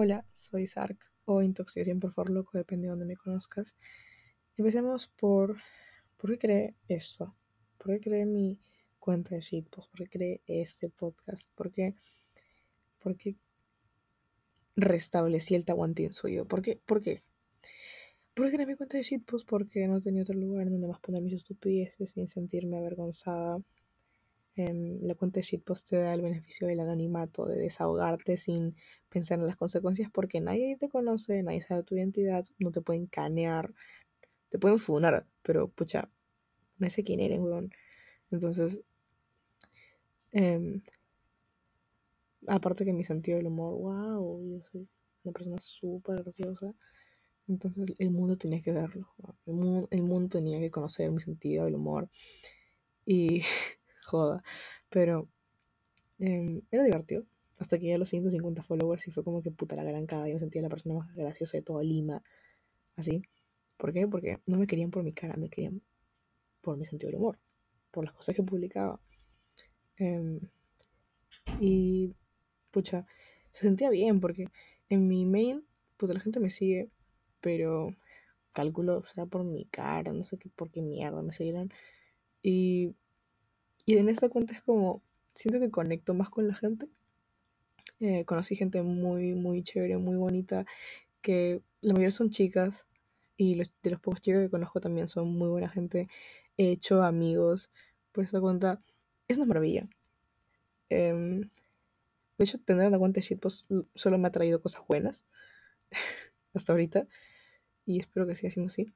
Hola, soy Sark o Intoxicación por For Loco, depende de donde me conozcas. Empecemos por. ¿Por qué creé esto? ¿Por qué creé mi cuenta de shitpost? ¿Por qué creé este podcast? ¿Por qué, por qué restablecí el taguantín suyo? ¿Por qué? ¿Por qué? ¿Por qué creé mi cuenta de shitpost? Porque no tenía otro lugar donde más poner mis estupideces sin sentirme avergonzada Em, la cuenta de shitpost te da el beneficio del anonimato, de desahogarte sin pensar en las consecuencias porque nadie te conoce, nadie sabe tu identidad, no te pueden canear, te pueden funar, pero pucha, no sé quién eres, weón. Entonces, em, aparte que mi sentido del humor, wow, yo soy una persona súper graciosa. Entonces el mundo tenía que verlo. El, mundo, el mundo tenía que conocer mi sentido del humor. Y joda. Pero em, era divertido. Hasta que ya los 150 followers y fue como que puta la gran cada. Yo me sentía la persona más graciosa de toda Lima. Así. ¿Por qué? Porque no me querían por mi cara, me querían por mi sentido del humor. Por las cosas que publicaba. Em, y pucha, se sentía bien porque en mi main, puta, la gente me sigue, pero calculo, será por mi cara, no sé qué, por qué mierda me seguirán. Y y en esta cuenta es como, siento que conecto más con la gente. Eh, conocí gente muy, muy chévere, muy bonita, que la mayoría son chicas y los, de los pocos chicos que conozco también son muy buena gente. He hecho amigos por esta cuenta. Es una maravilla. Em, de hecho, tener una cuenta de shitpost solo me ha traído cosas buenas hasta ahorita y espero que siga siendo así.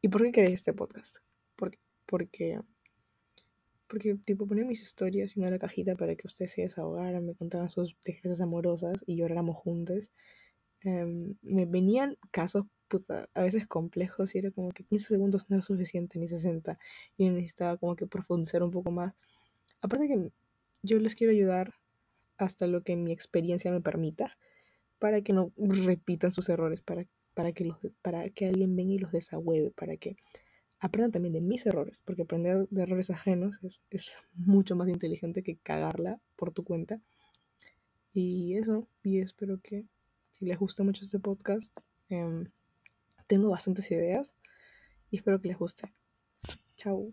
¿Y por qué queréis este podcast? Porque, porque porque, tipo, ponía mis historias en una cajita para que ustedes se desahogaran, me contaran sus desgracias amorosas y lloráramos juntos. Em, me venían casos, puta, a veces complejos y era como que 15 segundos no era suficiente, ni 60. Y necesitaba como que profundizar un poco más. Aparte que yo les quiero ayudar hasta lo que mi experiencia me permita para que no repitan sus errores, para, para, que, los, para que alguien venga y los desahueve, para que aprendan también de mis errores, porque aprender de errores ajenos es, mucho más inteligente que cagarla por tu cuenta. Y eso, y espero que, les guste mucho este podcast. Em, tengo bastantes ideas y espero que les guste. Chao.